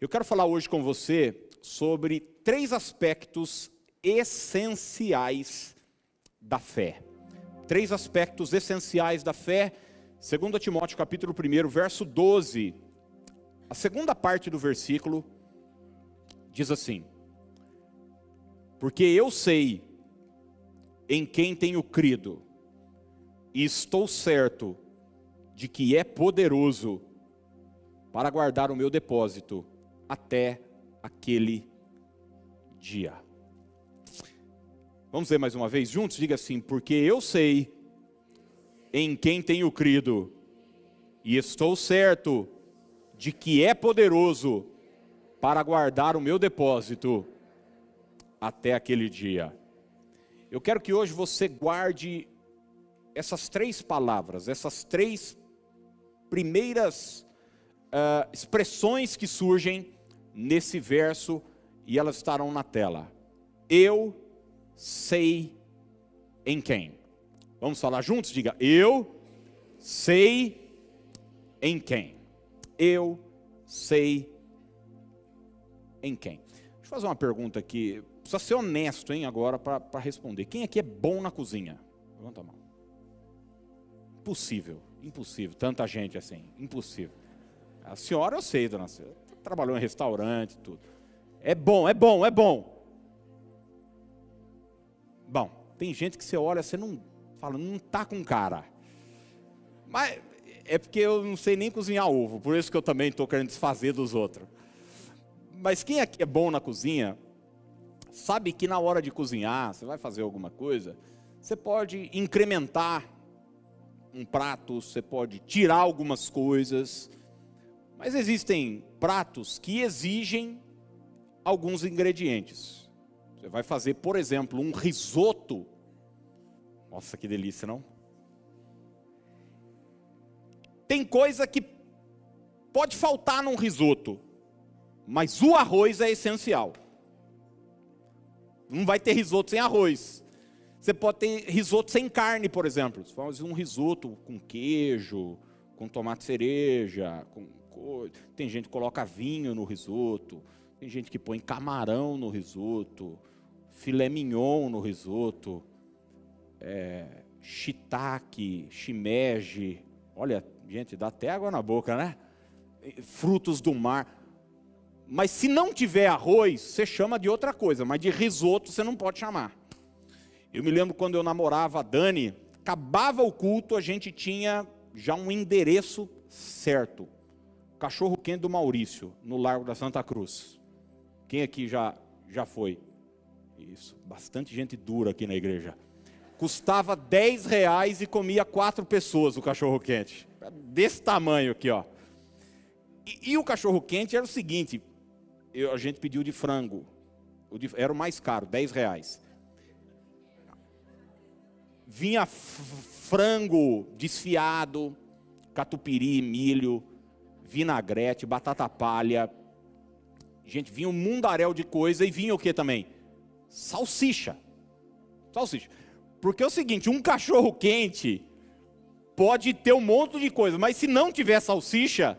Eu quero falar hoje com você sobre três aspectos essenciais da fé. Três aspectos essenciais da fé. 2 Timóteo capítulo 1, verso 12. A segunda parte do versículo diz assim: Porque eu sei em quem tenho crido, e estou certo de que é poderoso para guardar o meu depósito até aquele dia. Vamos ver mais uma vez juntos? Diga assim: porque eu sei em quem tenho crido, e estou certo de que é poderoso para guardar o meu depósito até aquele dia. Eu quero que hoje você guarde essas três palavras, essas três primeiras uh, expressões que surgem nesse verso e elas estarão na tela. Eu sei em quem. Vamos falar juntos? Diga, eu sei em quem. Eu sei em quem. Deixa eu fazer uma pergunta aqui. Precisa ser honesto, hein, agora, para responder. Quem aqui é bom na cozinha? Levanta a mão. Impossível, impossível. Tanta gente assim, impossível. A senhora eu sei, dona Célia. Trabalhou em restaurante, tudo. É bom, é bom, é bom. Bom, tem gente que você olha, você não fala, não tá com cara. Mas é porque eu não sei nem cozinhar ovo, por isso que eu também estou querendo desfazer dos outros. Mas quem aqui é bom na cozinha, sabe que na hora de cozinhar, você vai fazer alguma coisa, você pode incrementar um prato, você pode tirar algumas coisas, mas existem pratos que exigem alguns ingredientes. Você vai fazer, por exemplo, um risoto. Nossa, que delícia, não? Tem coisa que pode faltar num risoto, mas o arroz é essencial. Não vai ter risoto sem arroz. Você pode ter risoto sem carne, por exemplo. Você faz um risoto com queijo, com tomate cereja, com tem gente que coloca vinho no risoto, tem gente que põe camarão no risoto, filé mignon no risoto, é, shiitake, shimeji. Olha, gente, dá até água na boca, né? Frutos do mar. Mas se não tiver arroz, você chama de outra coisa, mas de risoto você não pode chamar. Eu me lembro quando eu namorava a Dani, acabava o culto, a gente tinha já um endereço certo cachorro quente do Maurício, no Largo da Santa Cruz. Quem aqui já, já foi? Isso, bastante gente dura aqui na igreja. Custava 10 reais e comia quatro pessoas o cachorro quente. Desse tamanho aqui, ó. E, e o cachorro quente era o seguinte: eu, a gente pediu de frango. O de, era o mais caro, 10 reais. Vinha frango desfiado, catupiry, milho, vinagrete, batata palha. Gente, vinha um mundaréu de coisa e vinha o que também? Salsicha. Salsicha. Porque é o seguinte, um cachorro quente pode ter um monte de coisa, mas se não tiver salsicha,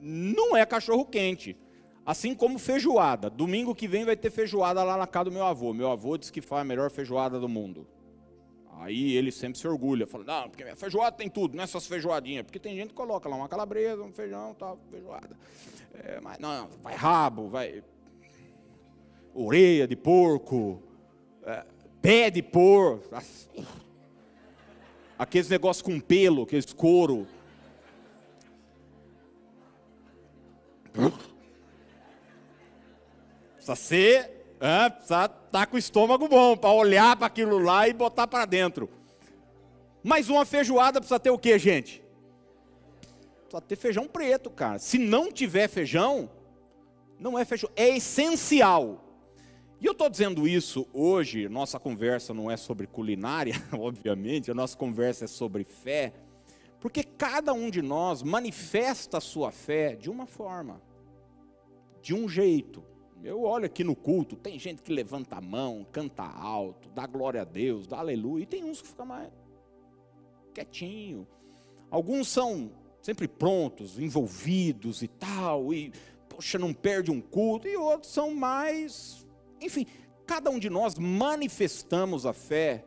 não é cachorro quente. Assim como feijoada. Domingo que vem vai ter feijoada lá na casa do meu avô. Meu avô disse que faz a melhor feijoada do mundo. Aí ele sempre se orgulha, fala, não, porque minha feijoada tem tudo, não é essas feijoadinhas, porque tem gente que coloca lá uma calabresa, um feijão, tal, feijoada. É, mas não, vai rabo, vai orelha de porco, é, pé de porco, aqueles negócios com pelo, aqueles couro. Precisa ser é, precisa tá com o estômago bom para olhar para aquilo lá e botar para dentro. Mas uma feijoada precisa ter o que, gente? Precisa ter feijão preto, cara. Se não tiver feijão, não é feijão. É essencial. E eu estou dizendo isso hoje, nossa conversa não é sobre culinária, obviamente, a nossa conversa é sobre fé, porque cada um de nós manifesta a sua fé de uma forma, de um jeito. Eu olho aqui no culto, tem gente que levanta a mão, canta alto, dá glória a Deus, dá aleluia, e tem uns que ficam mais quietinho. Alguns são sempre prontos, envolvidos e tal, e poxa, não perde um culto, e outros são mais, enfim, cada um de nós manifestamos a fé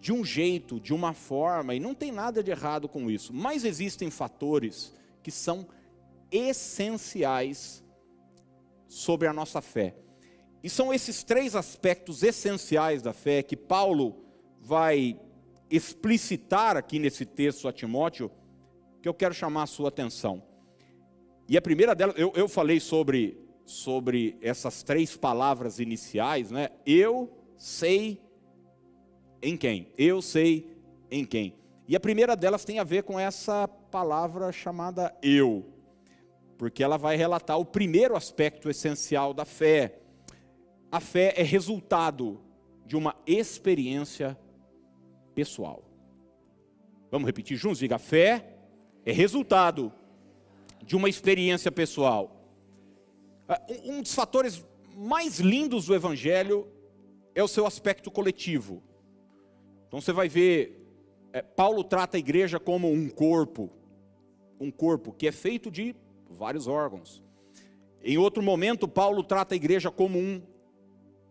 de um jeito, de uma forma, e não tem nada de errado com isso, mas existem fatores que são essenciais sobre a nossa fé. E são esses três aspectos essenciais da fé que Paulo vai explicitar aqui nesse texto a Timóteo, que eu quero chamar a sua atenção. E a primeira delas, eu, eu falei sobre, sobre essas três palavras iniciais, né? Eu sei em quem. Eu sei em quem. E a primeira delas tem a ver com essa palavra chamada eu, porque ela vai relatar o primeiro aspecto essencial da fé. A fé é resultado de uma experiência pessoal. Vamos repetir juntos? Diga: fé é resultado de uma experiência pessoal. Ah, um dos fatores mais lindos do Evangelho é o seu aspecto coletivo. Então você vai ver, é, Paulo trata a igreja como um corpo, um corpo que é feito de vários órgãos. Em outro momento, Paulo trata a igreja como um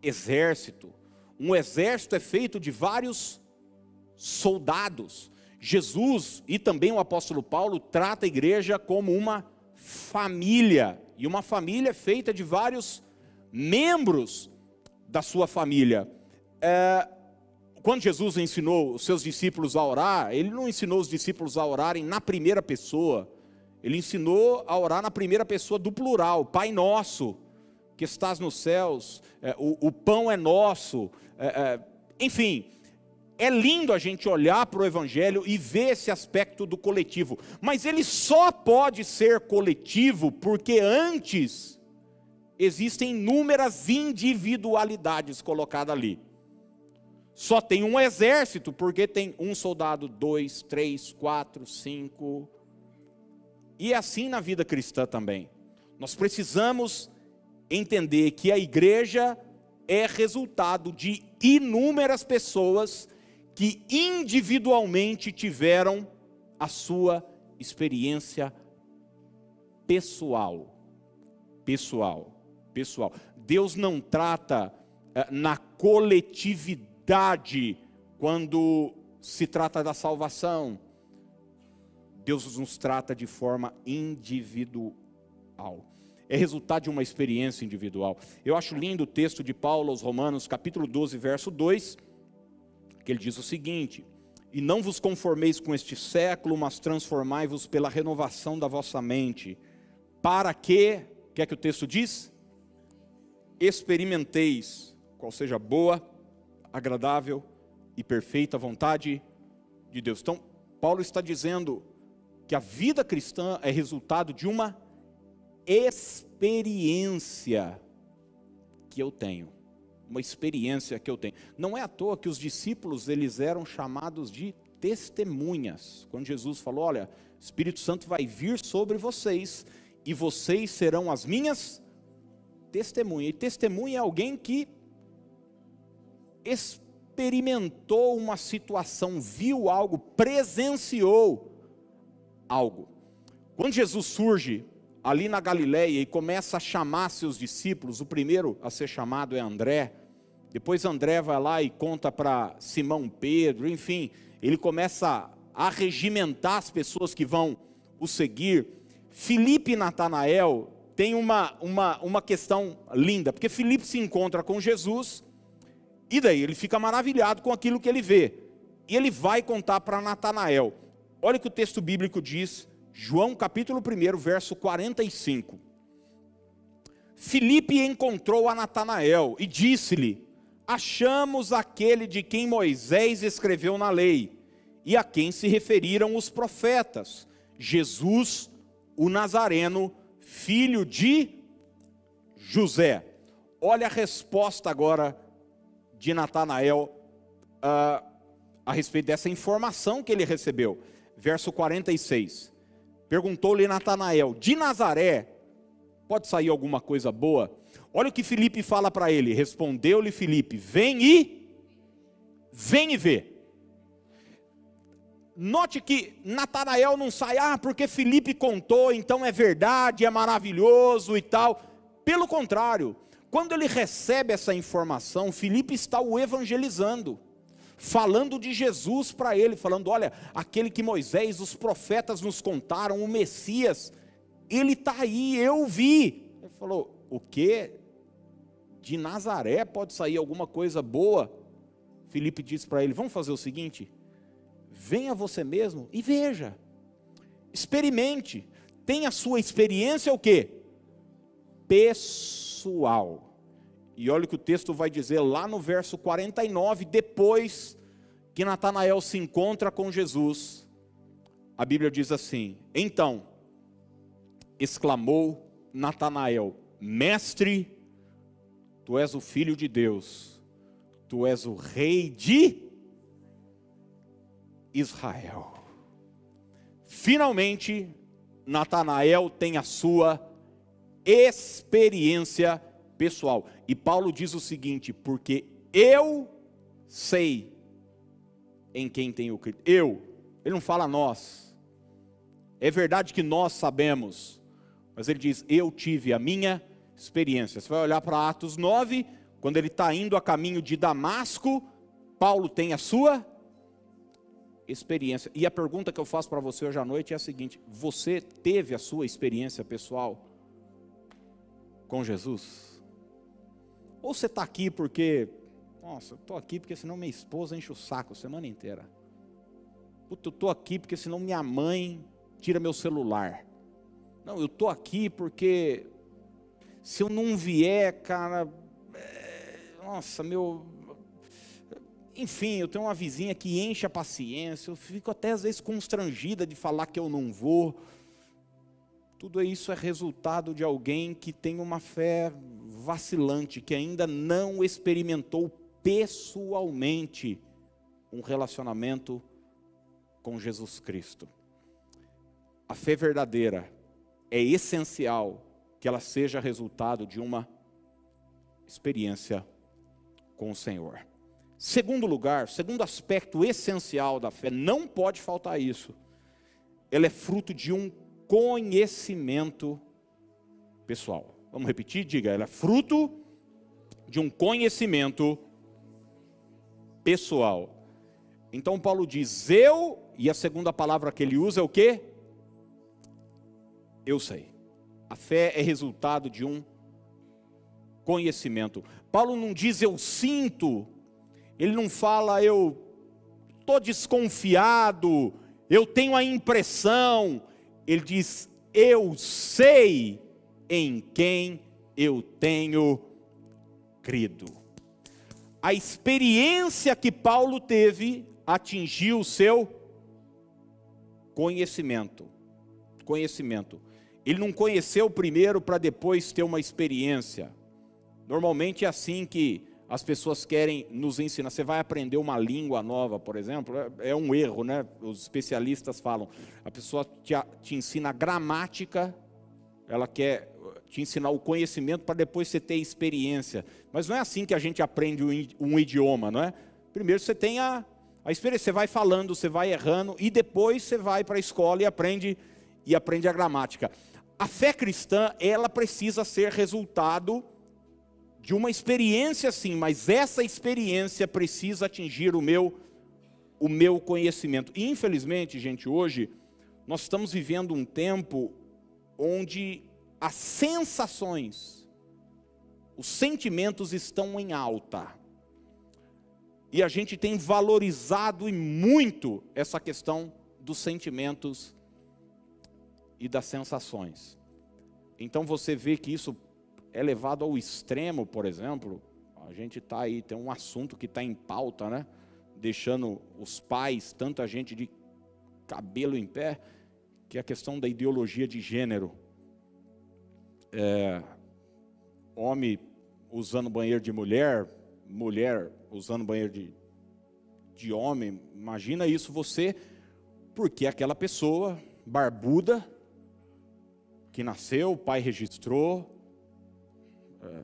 exército. Um exército é feito de vários soldados. Jesus e também o apóstolo Paulo trata a igreja como uma família, e uma família é feita de vários membros da sua família. É, quando Jesus ensinou os seus discípulos a orar, ele não ensinou os discípulos a orarem na primeira pessoa, ele ensinou a orar na primeira pessoa do plural, Pai Nosso, que estás nos céus, é, o, o, pão é nosso, é, é, enfim, é lindo a gente olhar para o Evangelho e ver esse aspecto do coletivo, mas ele só pode ser coletivo porque antes existem inúmeras individualidades colocadas ali. Só tem um exército, porque tem um soldado, dois, três, quatro, cinco. E é assim na vida cristã também. Nós precisamos entender que a igreja é resultado de inúmeras pessoas que individualmente tiveram a sua experiência pessoal. Pessoal, pessoal. Deus não trata eh, na coletividade quando se trata da salvação. Deus nos trata de forma individual. É resultado de uma experiência individual. Eu acho lindo o texto de Paulo aos Romanos, capítulo 12, verso 2, que ele diz o seguinte: E não vos conformeis com este século, mas transformai-vos pela renovação da vossa mente, para que, o que é que o texto diz? Experimenteis qual seja boa, agradável e perfeita vontade de Deus. Então, Paulo está dizendo que a vida cristã é resultado de uma experiência que eu tenho. Uma experiência que eu tenho. Não é à toa que os discípulos eles eram chamados de testemunhas. Quando Jesus falou: "Olha, Espírito Santo vai vir sobre vocês e vocês serão as minhas testemunhas". E testemunha é alguém que experimentou uma situação, viu algo, presenciou algo. Quando Jesus surge ali na Galileia e começa a chamar seus discípulos, o primeiro a ser chamado é André. Depois André vai lá e conta para Simão Pedro, enfim, ele começa a regimentar as pessoas que vão o seguir. Filipe e Natanael tem uma, uma, uma questão linda, porque Filipe se encontra com Jesus e daí ele fica maravilhado com aquilo que ele vê. E ele vai contar para Natanael. Olha o que o texto bíblico diz, João capítulo 1, verso 45. Filipe encontrou a Natanael e disse-lhe: Achamos aquele de quem Moisés escreveu na lei e a quem se referiram os profetas, Jesus, o Nazareno, filho de José. Olha a resposta agora de Natanael uh, a respeito dessa informação que ele recebeu. Verso 46. Perguntou-lhe Natanael: De Nazaré pode sair alguma coisa boa? Olha o que Felipe fala para ele. Respondeu-lhe Felipe: Vem e vem e vê. note que Natanael não sai, ah, porque Felipe contou, então é verdade, é maravilhoso e tal. Pelo contrário, quando ele recebe essa informação, Felipe está o evangelizando falando de Jesus para ele, falando: olha, aquele que Moisés, os profetas nos contaram, o Messias, ele está aí, eu vi. Ele falou: o que? De Nazaré pode sair alguma coisa boa? Felipe disse para ele: vamos fazer o seguinte, venha você mesmo e veja, experimente, tenha a sua experiência o que? Pessoal. E olha o que o texto vai dizer lá no verso 49, depois que Natanael se encontra com Jesus, a Bíblia diz assim: Então, exclamou Natanael: Mestre, tu és o filho de Deus, tu és o rei de Israel. Finalmente, Natanael tem a sua experiência pessoal. E Paulo diz o seguinte: porque eu sei em quem tenho crido. Eu, ele não fala nós. É verdade que nós sabemos, mas ele diz: eu tive a minha experiência. Você vai olhar para Atos 9, quando ele está indo a caminho de Damasco, Paulo tem a sua experiência. E a pergunta que eu faço para você hoje à noite é a seguinte: você teve a sua experiência pessoal com Jesus? Ou você está aqui porque, nossa, eu estou aqui porque senão minha esposa enche o saco a semana inteira. Puta, eu estou aqui porque senão minha mãe tira meu celular. Não, eu estou aqui porque se eu não vier, cara, é, nossa, meu. Enfim, eu tenho uma vizinha que enche a paciência, eu fico até às vezes constrangida de falar que eu não vou. Tudo isso é resultado de alguém que tem uma fé vacilante, que ainda não experimentou pessoalmente um relacionamento com Jesus Cristo. A fé verdadeira é essencial que ela seja resultado de uma experiência com o Senhor. Segundo lugar, segundo aspecto essencial da fé, não pode faltar isso. Ela é fruto de um conhecimento pessoal. Vamos repetir? Diga, ela é fruto de um conhecimento pessoal. Então Paulo diz eu, e a segunda palavra que ele usa é o que? Eu sei. A fé é resultado de um conhecimento. Paulo não diz eu sinto, ele não fala eu estou desconfiado, eu tenho a impressão, ele diz eu sei em quem eu tenho crido. A experiência que Paulo teve atingiu o seu conhecimento. Conhecimento. Ele não conheceu primeiro para depois ter uma experiência. Normalmente é assim que as pessoas querem nos ensinar. Você vai aprender uma língua nova, por exemplo, é, é um erro, né? Os especialistas falam. A pessoa te, te ensina gramática, ela quer te ensinar o conhecimento para depois você ter experiência. Mas não é assim que a gente aprende um idioma, não é? Primeiro você tem a, a experiência, você vai falando, você vai errando, e depois você vai para a escola e aprende, e aprende a gramática. A fé cristã, ela precisa ser resultado de uma experiência sim, mas essa experiência precisa atingir o meu o meu conhecimento. E infelizmente, gente, hoje nós estamos vivendo um tempo onde as sensações, os sentimentos estão em alta. E a gente tem valorizado e muito essa questão dos sentimentos e das sensações. Então você vê que isso é levado ao extremo, por exemplo. A gente está aí, tem um assunto que está em pauta, né? Deixando os pais, tanta gente de cabelo em pé, que é a questão da ideologia de gênero é, homem usando banheiro de mulher, mulher usando banheiro de, de homem. Imagina isso você, porque aquela pessoa barbuda, que nasceu, o pai registrou, é,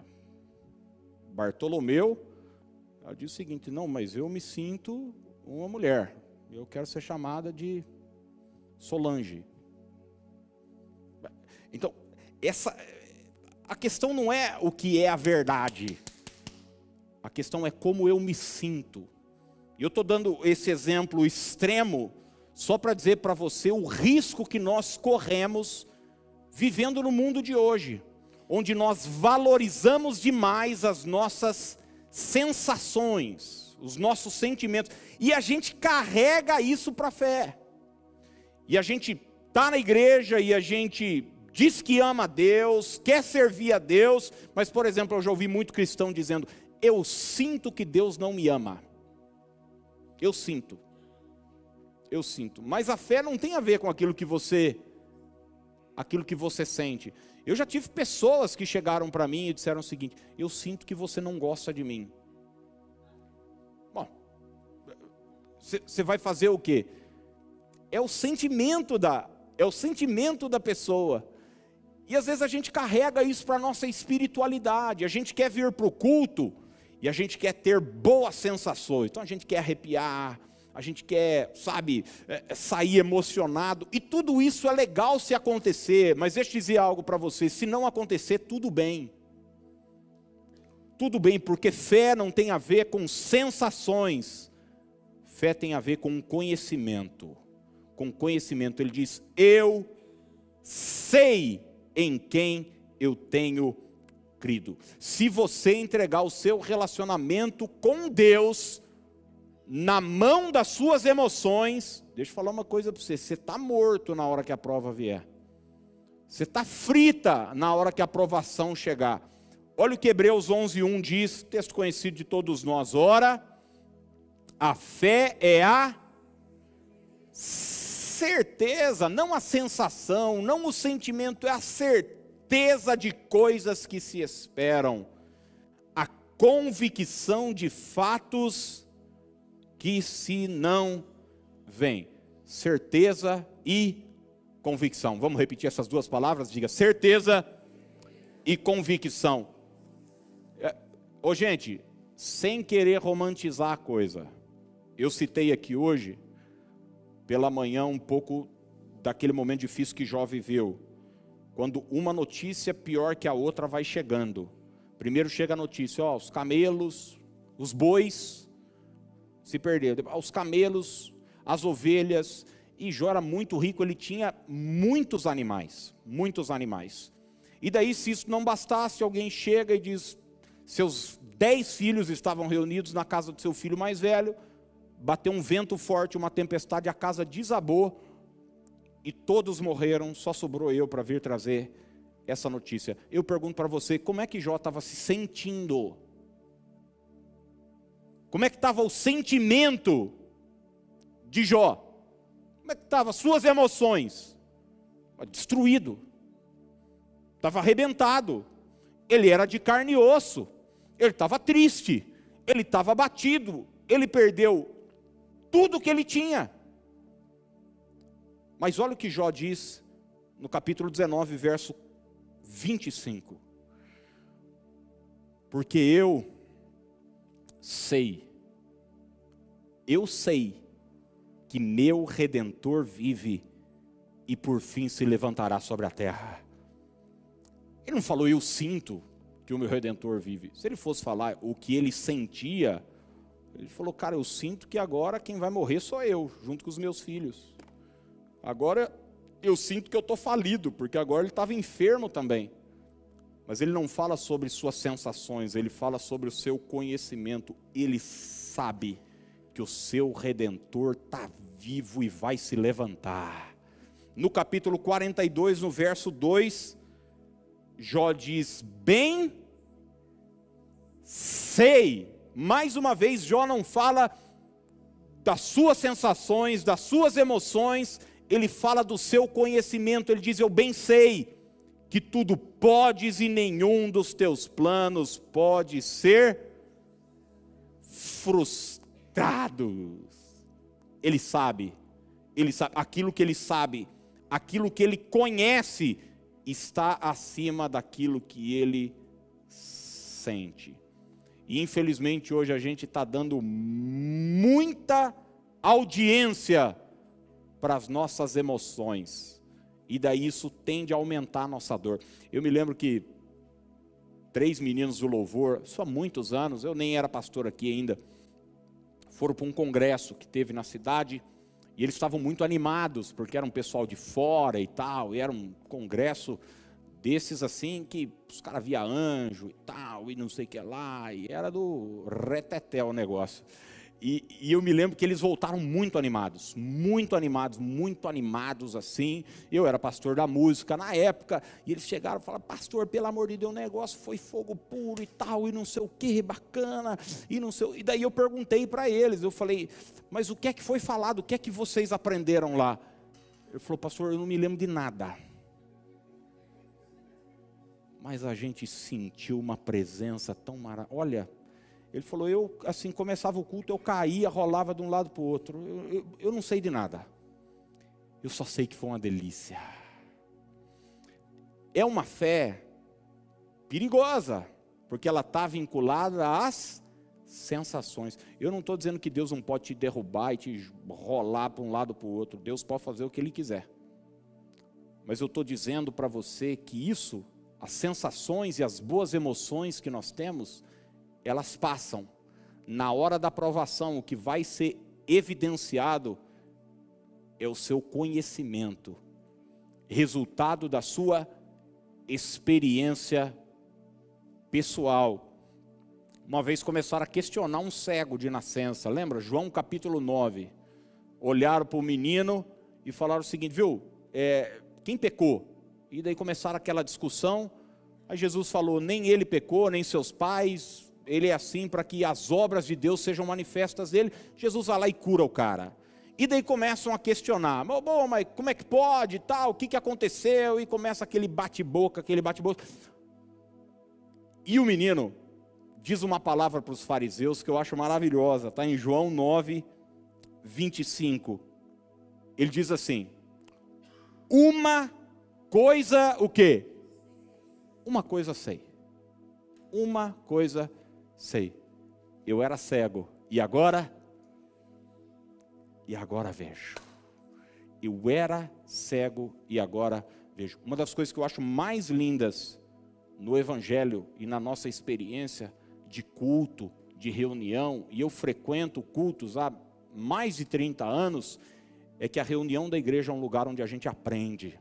Bartolomeu, ela diz o seguinte: não, mas eu me sinto uma mulher. Eu quero ser chamada de Solange. Então, essa a questão não é o que é a verdade. A questão é como eu me sinto. E eu estou dando esse exemplo extremo só para dizer para você o risco que nós corremos vivendo no mundo de hoje, onde nós valorizamos demais as nossas sensações, os nossos sentimentos, e a gente carrega isso para a fé. E a gente está na igreja e a gente diz que ama a Deus, quer servir a Deus, mas, por exemplo, eu já ouvi muito cristão dizendo: Eu sinto que Deus não me ama. Eu sinto. Eu sinto. Mas a fé não tem a ver com aquilo que você aquilo que você sente. Eu já tive pessoas que chegaram para mim e disseram o seguinte: Eu sinto que você não gosta de mim. Bom, você vai fazer o quê? É o sentimento da é o sentimento da pessoa. E às vezes a gente carrega isso para a nossa espiritualidade. A gente quer vir para o culto e a gente quer ter boas sensações. Então a gente quer arrepiar, a gente quer, sabe, é, é, sair emocionado. E tudo isso é legal se acontecer, mas deixa eu dizer algo para você: se não acontecer, tudo bem. Tudo bem, porque fé não tem a ver com sensações, fé tem a ver com conhecimento. Com conhecimento, ele diz: Eu sei em quem eu tenho crido. Se você entregar o seu relacionamento com Deus na mão das suas emoções, deixa eu falar uma coisa para você: você está morto na hora que a prova vier. Você está frita na hora que a aprovação chegar. Olha o que Hebreus 11:1 diz, texto conhecido de todos nós. Ora, a fé é a certeza, não a sensação, não o sentimento, é a certeza de coisas que se esperam, a convicção de fatos que se não vêm. Certeza e convicção. Vamos repetir essas duas palavras? Diga certeza e convicção. É, ô, gente, sem querer romantizar a coisa, eu citei aqui hoje pela manhã um pouco daquele momento difícil que Jó viveu. Quando uma notícia pior que a outra vai chegando. Primeiro chega a notícia, ó, os camelos, os bois se perderam. Os camelos, as ovelhas, e Jó era muito rico, ele tinha muitos animais, muitos animais. E daí, se isso não bastasse, alguém chega e diz: seus dez filhos estavam reunidos na casa do seu filho mais velho, bateu um vento forte, uma tempestade, a casa desabou e todos morreram, só sobrou eu para vir trazer essa notícia. Eu pergunto para você, como é que Jó estava se sentindo? Como é que estava o sentimento de Jó? Como é que estavam suas emoções? Destruído. Estava arrebentado. Ele era de carne e osso. Ele estava triste. Ele estava abatido. Ele perdeu tudo que ele tinha. Mas olha o que Jó diz no capítulo 19, verso 25. Porque eu sei, eu sei que meu redentor vive e por fim se levantará sobre a terra. Ele não falou, eu sinto que o meu redentor vive. Se ele fosse falar o que ele sentia, ele falou, cara, eu sinto que agora quem vai morrer sou eu, junto com os meus filhos. Agora eu sinto que eu estou falido, porque agora ele estava enfermo também. Mas ele não fala sobre suas sensações, ele fala sobre o seu conhecimento. Ele sabe que o seu redentor está vivo e vai se levantar. No capítulo 42, no verso 2, Jó diz: Bem sei mais uma vez, Jó não fala das suas sensações, das suas emoções, ele fala do seu conhecimento. Ele diz: Eu bem sei que tudo podes e nenhum dos teus planos pode ser frustrado. Ele sabe, ele sabe, aquilo que ele sabe, aquilo que ele conhece, está acima daquilo que ele sente. E infelizmente hoje a gente está dando muita audiência para as nossas emoções. E daí isso tende a aumentar a nossa dor. Eu me lembro que três meninos do louvor, só há muitos anos, eu nem era pastor aqui ainda, foram para um congresso que teve na cidade e eles estavam muito animados, porque era um pessoal de fora e tal, e era um congresso desses assim que os caras via anjo e tal, e não sei o que lá, e era do retetel o negócio. E, e, eu me lembro que eles voltaram muito animados, muito animados, muito animados assim. Eu era pastor da música na época, e eles chegaram e falaram: Pastor, pelo amor de Deus, o negócio foi fogo puro e tal, e não sei o que, bacana, e não sei. E daí eu perguntei para eles: Eu falei, mas o que é que foi falado, o que é que vocês aprenderam lá? Ele falou: Pastor, eu não me lembro de nada. Mas a gente sentiu uma presença tão maravilhosa. Olha ele falou, eu, assim, começava o culto, eu caía, rolava de um lado para o outro. Eu, eu, eu não sei de nada. Eu só sei que foi uma delícia. É uma fé perigosa, porque ela está vinculada às sensações. Eu não estou dizendo que Deus não pode te derrubar e te rolar para um lado para o outro. Deus pode fazer o que Ele quiser. Mas eu estou dizendo para você que isso, as sensações e as boas emoções que nós temos, elas passam. Na hora da aprovação, o que vai ser evidenciado é o seu conhecimento, resultado da sua experiência pessoal. Uma vez começaram a questionar um cego de nascença, lembra? João capítulo 9. Olharam para o menino e falaram o seguinte: viu, é, quem pecou? E daí começaram aquela discussão. Aí Jesus falou: nem ele pecou, nem seus pais, ele é assim para que as obras de Deus sejam manifestas dele. Jesus vai lá e cura o cara. E daí começam a questionar, mas, bom, mas como é que pode tal, o que, que aconteceu? E começa aquele bate-boca, aquele bate-boca. E o menino diz uma palavra para os fariseus que eu acho maravilhosa, está em João 9, 25. Ele diz assim: Uma coisa, o quê? Uma coisa sei. Uma coisa sei, eu era cego e agora e agora vejo. Eu era cego e agora vejo. Uma das coisas que eu acho mais lindas no evangelho e na nossa experiência de culto, de reunião, e eu frequento cultos há mais de 30 anos, é que a reunião da igreja é um lugar onde a gente aprende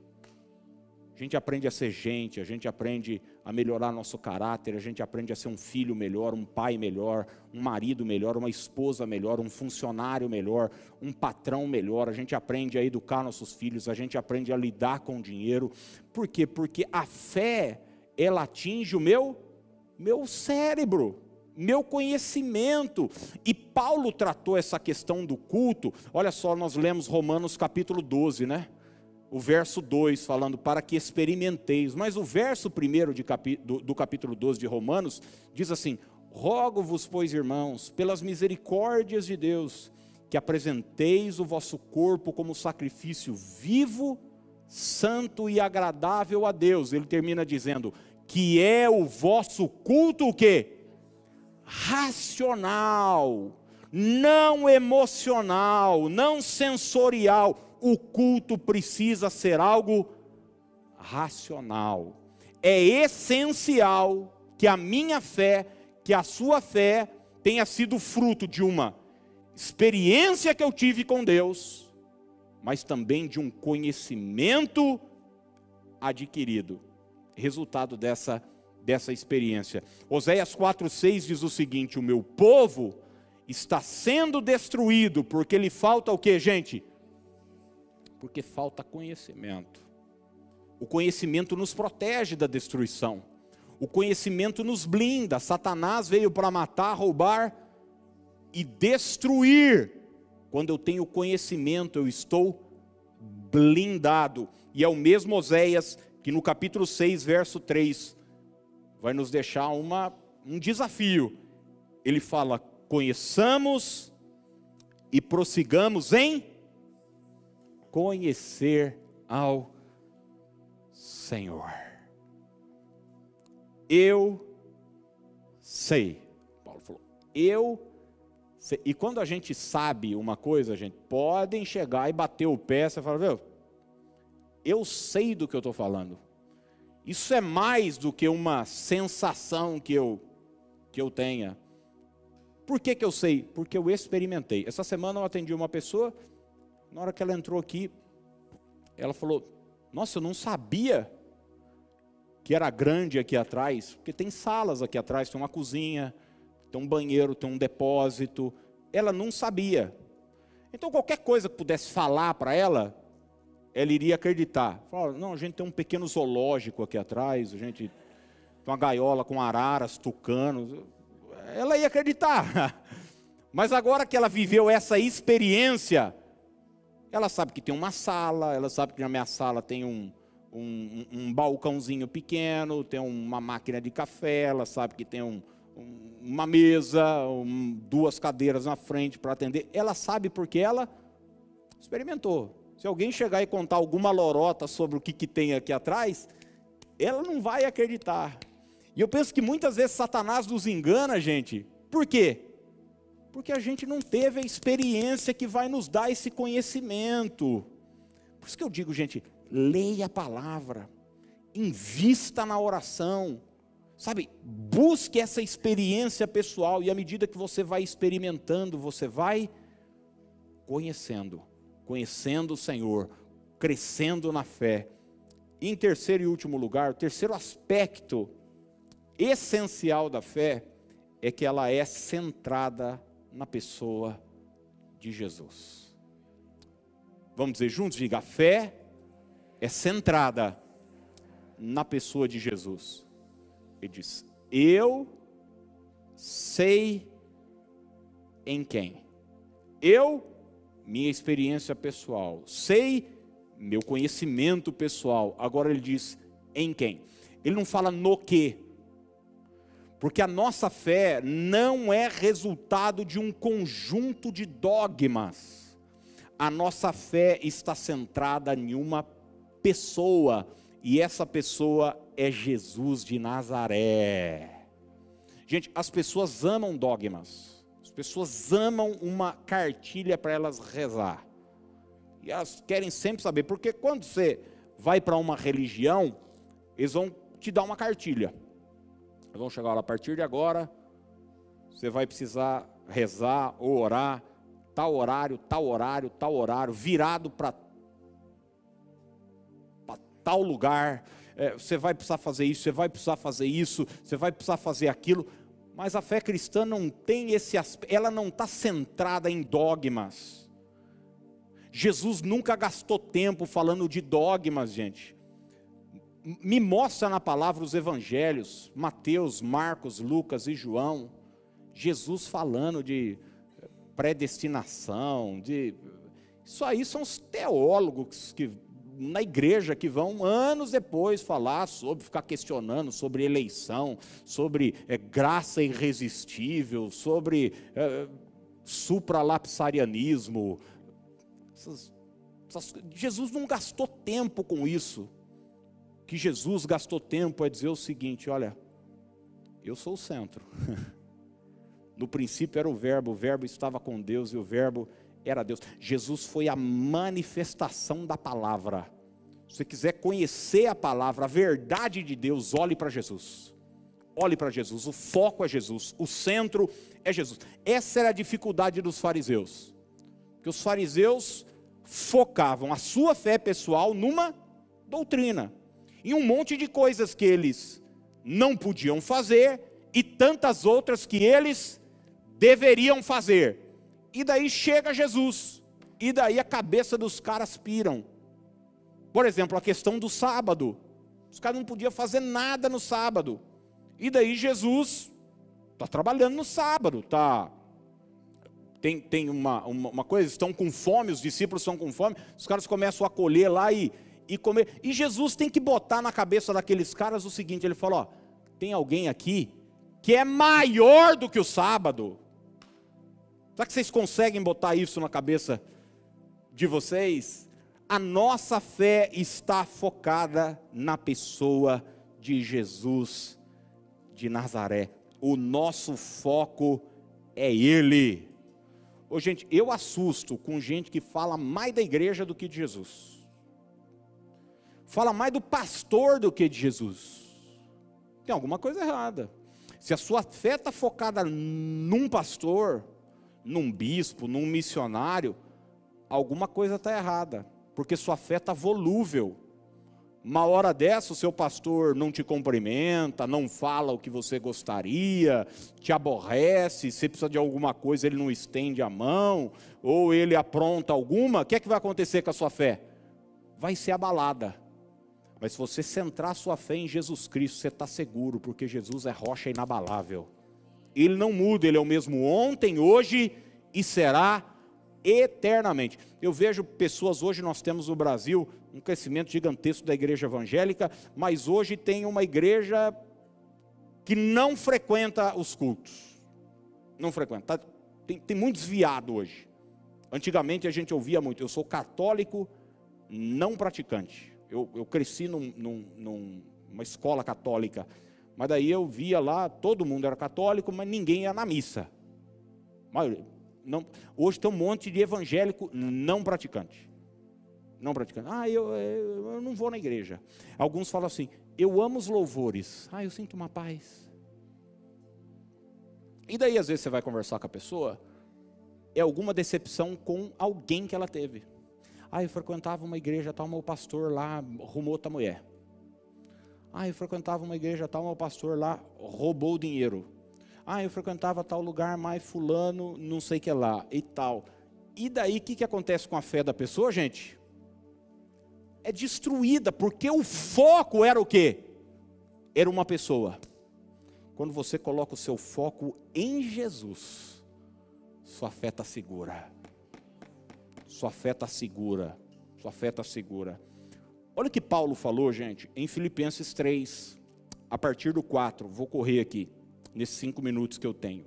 a gente aprende a ser gente, a gente aprende a melhorar nosso caráter, a gente aprende a ser um filho melhor, um pai melhor, um marido melhor, uma esposa melhor, um funcionário melhor, um patrão melhor. A gente aprende a educar nossos filhos, a gente aprende a lidar com o dinheiro. Por quê? Porque a fé, ela atinge o meu meu cérebro meu conhecimento. E Paulo tratou essa questão do culto. Olha só, nós lemos Romanos capítulo 12, né? O verso 2, falando para que experimenteis, mas o verso 1 capi, do, do capítulo 12 de Romanos diz assim: Rogo-vos, pois, irmãos, pelas misericórdias de Deus, que apresenteis o vosso corpo como sacrifício vivo, santo e agradável a Deus. Ele termina dizendo: que é o vosso culto o quê? Racional, não emocional, não sensorial o culto precisa ser algo racional. É essencial que a minha fé, que a sua fé, tenha sido fruto de uma experiência que eu tive com Deus, mas também de um conhecimento adquirido, resultado dessa, dessa experiência. Oséias 4,6 diz o seguinte: O meu povo está sendo destruído, porque lhe falta o que, gente? Porque falta conhecimento. O conhecimento nos protege da destruição. O conhecimento nos blinda. Satanás veio para matar, roubar e destruir. Quando eu tenho conhecimento, eu estou blindado. E é o mesmo Oséias que no capítulo 6, verso 3, vai nos deixar uma, um desafio. Ele fala: conheçamos e prossigamos em conhecer ao Senhor. Eu sei, Paulo falou, eu E quando a gente sabe uma coisa, gente, podem chegar e bater o pé, você fala, meu, eu sei do que eu estou falando. Isso é mais do que uma sensação que eu, que eu tenha. Por que, que eu sei? Porque eu experimentei. Essa semana eu atendi uma pessoa, na hora que ela entrou aqui, ela falou: Nossa, eu não sabia que era grande aqui atrás, porque tem salas aqui atrás, tem uma cozinha, tem um banheiro, tem um depósito. Ela não sabia. Então, qualquer coisa que pudesse falar para ela, ela iria acreditar. Fala, não, a gente tem um pequeno zoológico aqui atrás, a gente tem uma gaiola com araras, tucanos. Ela ia acreditar. Mas agora que ela viveu essa experiência, ela sabe que tem uma sala, ela sabe que na minha sala tem um, um, um balcãozinho pequeno, tem uma máquina de café, ela sabe que tem um, uma mesa, duas cadeiras na frente para atender. Ela sabe porque ela experimentou. Se alguém chegar e contar alguma lorota sobre o que, que tem aqui atrás, ela não vai acreditar. E eu penso que muitas vezes Satanás nos engana, gente. Por quê? Porque a gente não teve a experiência que vai nos dar esse conhecimento. Por isso que eu digo, gente, leia a palavra, invista na oração, Sabe, busque essa experiência pessoal e à medida que você vai experimentando, você vai conhecendo, conhecendo o Senhor, crescendo na fé. E em terceiro e último lugar, o terceiro aspecto essencial da fé é que ela é centrada na pessoa de Jesus. Vamos dizer juntos, diga, a fé é centrada na pessoa de Jesus. Ele diz: Eu sei em quem. Eu, minha experiência pessoal. Sei meu conhecimento pessoal. Agora ele diz: em quem? Ele não fala no que. Porque a nossa fé não é resultado de um conjunto de dogmas. A nossa fé está centrada em uma pessoa, e essa pessoa é Jesus de Nazaré. Gente, as pessoas amam dogmas. As pessoas amam uma cartilha para elas rezar. E elas querem sempre saber, porque quando você vai para uma religião, eles vão te dar uma cartilha. Eles vão chegar lá a partir de agora, você vai precisar rezar ou orar, tal horário, tal horário, tal horário, virado para tal lugar é, você vai precisar fazer isso, você vai precisar fazer isso, você vai precisar fazer aquilo. Mas a fé cristã não tem esse aspecto, ela não está centrada em dogmas. Jesus nunca gastou tempo falando de dogmas, gente. Me mostra na palavra os evangelhos, Mateus, Marcos, Lucas e João, Jesus falando de predestinação, de isso aí são os teólogos que na igreja que vão anos depois falar sobre, ficar questionando sobre eleição, sobre é, graça irresistível, sobre é, supralapsarianismo. Essas, essas, Jesus não gastou tempo com isso. Que Jesus gastou tempo é dizer o seguinte: olha, eu sou o centro. No princípio era o Verbo, o Verbo estava com Deus e o Verbo era Deus. Jesus foi a manifestação da palavra. Se você quiser conhecer a palavra, a verdade de Deus, olhe para Jesus. Olhe para Jesus, o foco é Jesus, o centro é Jesus. Essa era a dificuldade dos fariseus. Que os fariseus focavam a sua fé pessoal numa doutrina, em um monte de coisas que eles não podiam fazer e tantas outras que eles deveriam fazer. E daí chega Jesus, e daí a cabeça dos caras piram. Por exemplo, a questão do sábado. Os caras não podiam fazer nada no sábado. E daí Jesus está trabalhando no sábado, tá? Tem, tem uma, uma, uma, coisa, estão com fome, os discípulos estão com fome, os caras começam a colher lá e, e comer. E Jesus tem que botar na cabeça daqueles caras o seguinte: ele falou, tem alguém aqui que é maior do que o sábado. Será que vocês conseguem botar isso na cabeça de vocês? A nossa fé está focada na pessoa de Jesus de Nazaré. O nosso foco é Ele. Ô, gente, eu assusto com gente que fala mais da igreja do que de Jesus. Fala mais do pastor do que de Jesus. Tem alguma coisa errada. Se a sua fé está focada num pastor, num bispo, num missionário, alguma coisa está errada. Porque sua fé está volúvel uma hora dessa, o seu pastor não te cumprimenta, não fala o que você gostaria, te aborrece, se precisa de alguma coisa, ele não estende a mão, ou ele apronta alguma, o que é que vai acontecer com a sua fé? Vai ser abalada. Mas se você centrar sua fé em Jesus Cristo, você está seguro, porque Jesus é rocha inabalável. Ele não muda, ele é o mesmo ontem, hoje e será eternamente. Eu vejo pessoas hoje, nós temos no Brasil um crescimento gigantesco da igreja evangélica, mas hoje tem uma igreja que não frequenta os cultos. Não frequenta. Tá, tem, tem muito desviado hoje. Antigamente a gente ouvia muito, eu sou católico não praticante. Eu, eu cresci num, num, numa escola católica, mas daí eu via lá, todo mundo era católico, mas ninguém ia na missa. Não, hoje tem um monte de evangélico não praticante. Não praticante. Ah, eu, eu, eu não vou na igreja. Alguns falam assim: eu amo os louvores. Ah, eu sinto uma paz. E daí, às vezes, você vai conversar com a pessoa, é alguma decepção com alguém que ela teve. Ah, eu frequentava uma igreja tal, meu pastor lá arrumou outra mulher. Ah, eu frequentava uma igreja tal, meu pastor lá roubou o dinheiro. Ah, eu frequentava tal lugar, mas fulano, não sei que lá, e tal. E daí, o que, que acontece com a fé da pessoa, gente? É destruída, porque o foco era o quê? Era uma pessoa. Quando você coloca o seu foco em Jesus, sua fé está segura. Sua fé está segura. Sua fé está segura. Olha o que Paulo falou, gente, em Filipenses 3, a partir do 4. Vou correr aqui nesses cinco minutos que eu tenho.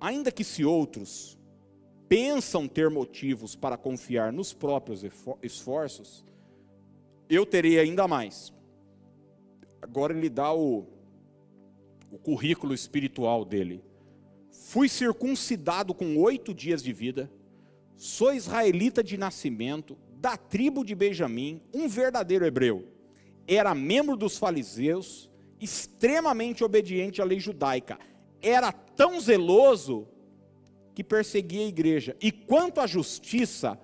Ainda que se outros pensam ter motivos para confiar nos próprios esforços, eu terei ainda mais. Agora ele dá o, o currículo espiritual dele. Fui circuncidado com oito dias de vida, sou israelita de nascimento, da tribo de Benjamim, um verdadeiro hebreu. Era membro dos fariseus, extremamente obediente à lei judaica. Era tão zeloso que perseguia a igreja. E quanto à justiça,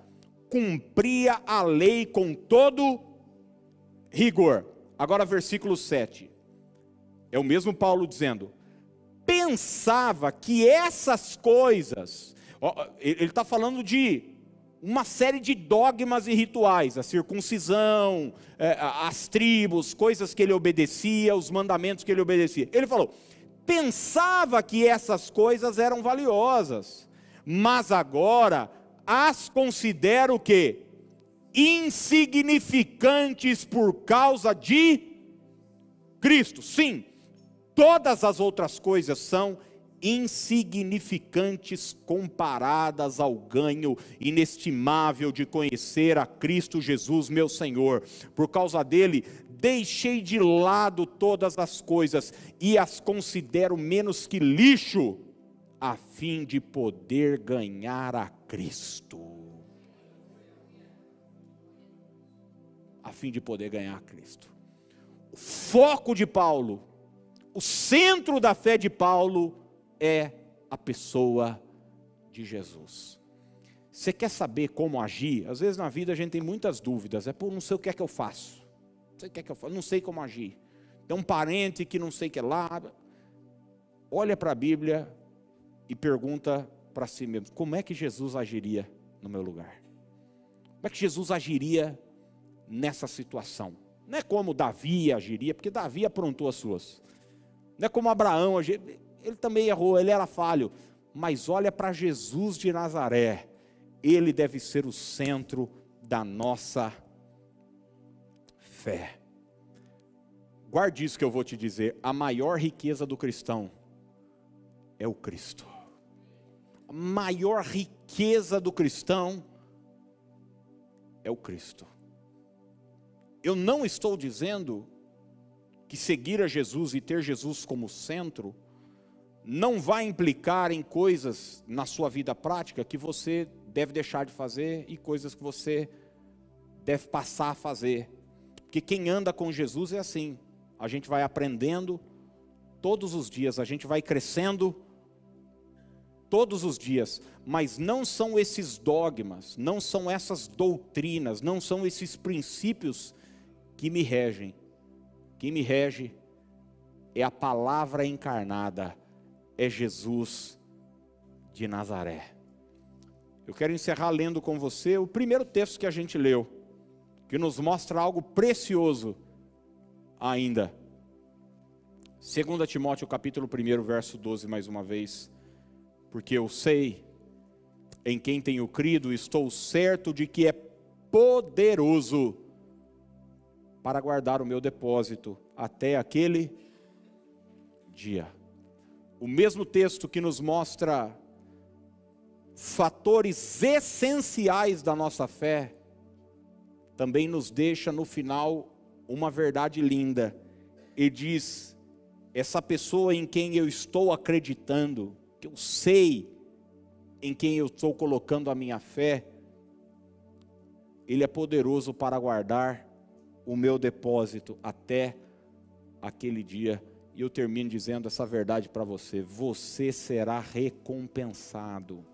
cumpria a lei com todo rigor. Agora, versículo 7. É o mesmo Paulo dizendo: pensava que essas coisas, ele está falando de uma série de dogmas e rituais, a circuncisão, é, as tribos, coisas que ele obedecia, os mandamentos que ele obedecia. Ele falou: pensava que essas coisas eram valiosas, mas agora as considero que insignificantes por causa de Cristo. Sim, todas as outras coisas são insignificantes comparadas ao ganho inestimável de conhecer a Cristo Jesus, meu Senhor. Por causa dele, deixei de lado todas as coisas e as considero menos que lixo, a fim de poder ganhar a Cristo. A fim de poder ganhar a Cristo. O foco de Paulo, o centro da fé de Paulo é a pessoa de Jesus. Você quer saber como agir? Às vezes na vida a gente tem muitas dúvidas. É por não sei o que é que eu faço. Não sei o que é que eu faço. Não sei como agir. Tem um parente que não sei o que é lá. Olha para a Bíblia e pergunta para si mesmo: como é que Jesus agiria no meu lugar? Como é que Jesus agiria nessa situação? Não é como Davi agiria, porque Davi aprontou as suas. Não é como Abraão agiria ele também errou, ele era falho. Mas olha para Jesus de Nazaré, ele deve ser o centro da nossa fé. Guarde isso que eu vou te dizer: a maior riqueza do cristão é o Cristo. A maior riqueza do cristão é o Cristo. Eu não estou dizendo que seguir a Jesus e ter Jesus como centro não vai implicar em coisas na sua vida prática que você deve deixar de fazer e coisas que você deve passar a fazer. Porque quem anda com Jesus é assim. A gente vai aprendendo todos os dias, a gente vai crescendo todos os dias, mas não são esses dogmas, não são essas doutrinas, não são esses princípios que me regem. Quem me rege é a palavra encarnada é Jesus de Nazaré. Eu quero encerrar lendo com você o primeiro texto que a gente leu, que nos mostra algo precioso ainda. 2 Timóteo capítulo 1, verso 12, mais uma vez. Porque eu sei em quem tenho crido, estou certo de que é poderoso para guardar o meu depósito até aquele dia o mesmo texto que nos mostra fatores essenciais da nossa fé, também nos deixa no final uma verdade linda e diz: essa pessoa em quem eu estou acreditando, que eu sei em quem eu estou colocando a minha fé, ele é poderoso para guardar o meu depósito até aquele dia e eu termino dizendo essa verdade para você: você será recompensado.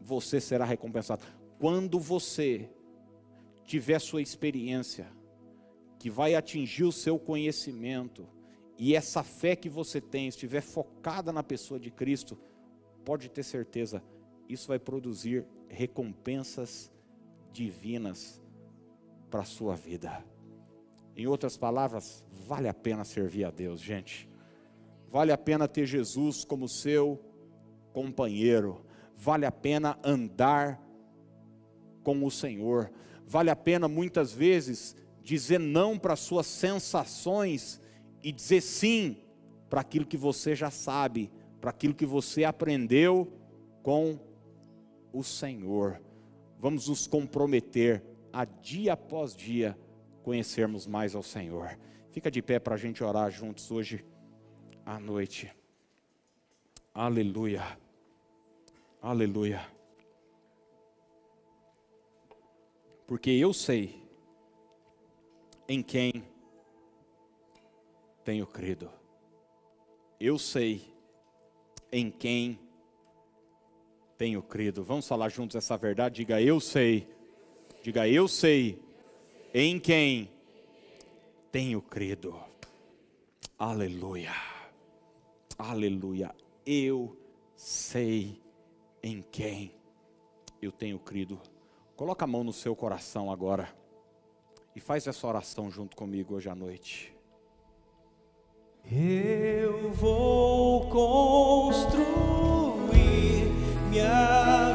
Você será recompensado. Quando você tiver sua experiência, que vai atingir o seu conhecimento, e essa fé que você tem estiver focada na pessoa de Cristo, pode ter certeza, isso vai produzir recompensas divinas para a sua vida. Em outras palavras, vale a pena servir a Deus, gente. Vale a pena ter Jesus como seu companheiro. Vale a pena andar com o Senhor. Vale a pena muitas vezes dizer não para suas sensações e dizer sim para aquilo que você já sabe, para aquilo que você aprendeu com o Senhor. Vamos nos comprometer a dia após dia conhecermos mais ao Senhor. Fica de pé para a gente orar juntos hoje à noite. Aleluia. Aleluia. Porque eu sei em quem tenho crido. Eu sei em quem tenho crido. Vamos falar juntos essa verdade? Diga eu sei. Diga eu sei em quem tenho crido. Aleluia. Aleluia. Eu sei em quem eu tenho crido. Coloca a mão no seu coração agora e faz essa oração junto comigo hoje à noite. Eu vou construir minha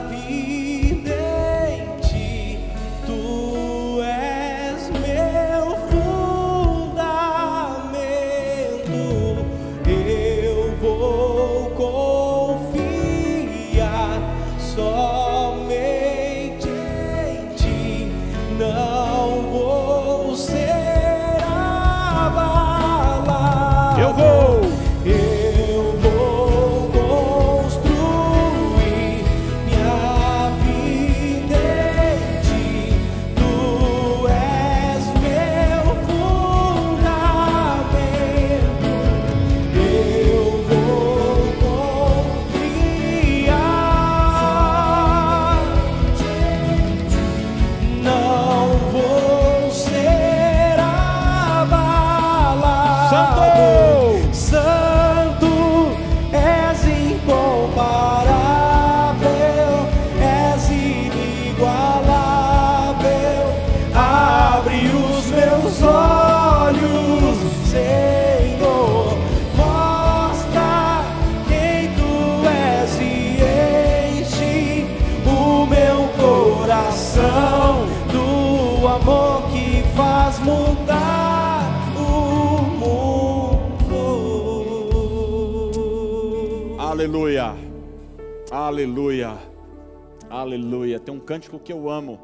cântico que eu amo.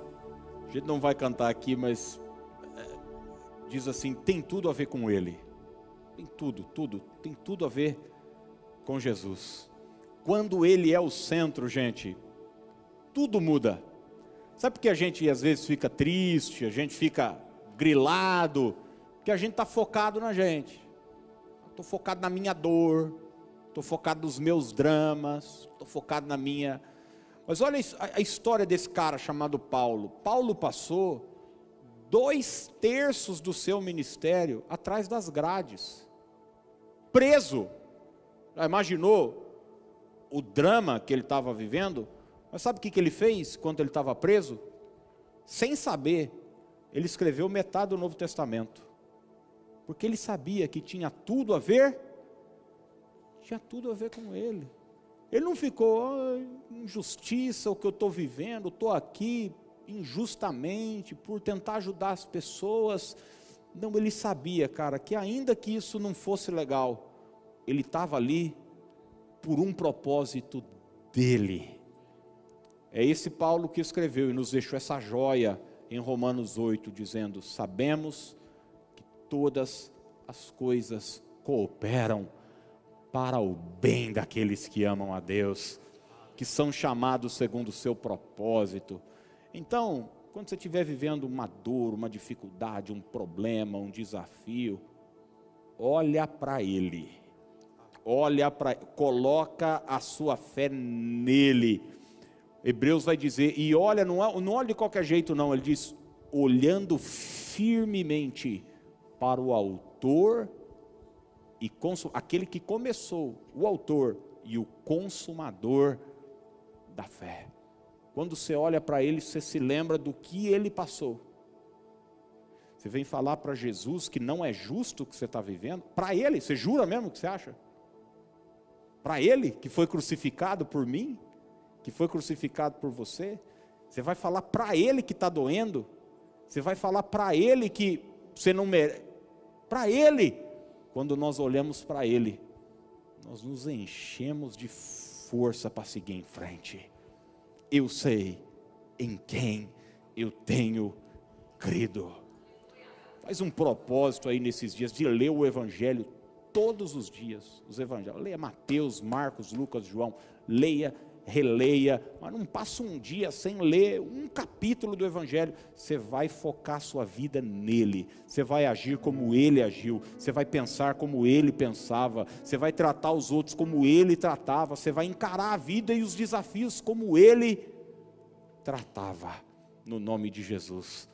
A gente não vai cantar aqui, mas é, diz assim: tem tudo a ver com Ele. Tem tudo, tudo, tem tudo a ver com Jesus. Quando Ele é o centro, gente, tudo muda. Sabe por que a gente às vezes fica triste, a gente fica grilado? Porque a gente está focado na gente. Estou focado na minha dor, estou focado nos meus dramas, estou focado na minha. Mas olha a história desse cara chamado Paulo. Paulo passou dois terços do seu ministério atrás das grades, preso. Já imaginou o drama que ele estava vivendo? Mas sabe o que, que ele fez quando ele estava preso? Sem saber, ele escreveu metade do Novo Testamento. Porque ele sabia que tinha tudo a ver, tinha tudo a ver com ele. Ele não ficou, oh, injustiça o que eu estou vivendo, estou aqui injustamente por tentar ajudar as pessoas. Não, ele sabia, cara, que ainda que isso não fosse legal, ele estava ali por um propósito dele. É esse Paulo que escreveu e nos deixou essa joia em Romanos 8, dizendo: Sabemos que todas as coisas cooperam para o bem daqueles que amam a Deus, que são chamados segundo o seu propósito. Então, quando você estiver vivendo uma dor, uma dificuldade, um problema, um desafio, olha para Ele, olha para, coloca a sua fé nele. Hebreus vai dizer, e olha, não, não olha de qualquer jeito, não, ele diz, olhando firmemente para o Autor e aquele que começou, o Autor e o Consumador da fé. Quando você olha para ele, você se lembra do que ele passou. Você vem falar para Jesus que não é justo o que você está vivendo, para ele, você jura mesmo que você acha? Para ele que foi crucificado por mim? que foi crucificado por você, você vai falar para ele que está doendo, você vai falar para ele que você não merece, para ele, quando nós olhamos para ele, nós nos enchemos de força para seguir em frente. Eu sei em quem eu tenho crido. Faz um propósito aí nesses dias de ler o Evangelho todos os dias, os Evangelhos. Leia Mateus, Marcos, Lucas, João. Leia releia, mas não passa um dia sem ler um capítulo do Evangelho. Você vai focar sua vida nele, você vai agir como ele agiu, você vai pensar como ele pensava, você vai tratar os outros como ele tratava, você vai encarar a vida e os desafios como ele tratava, no nome de Jesus.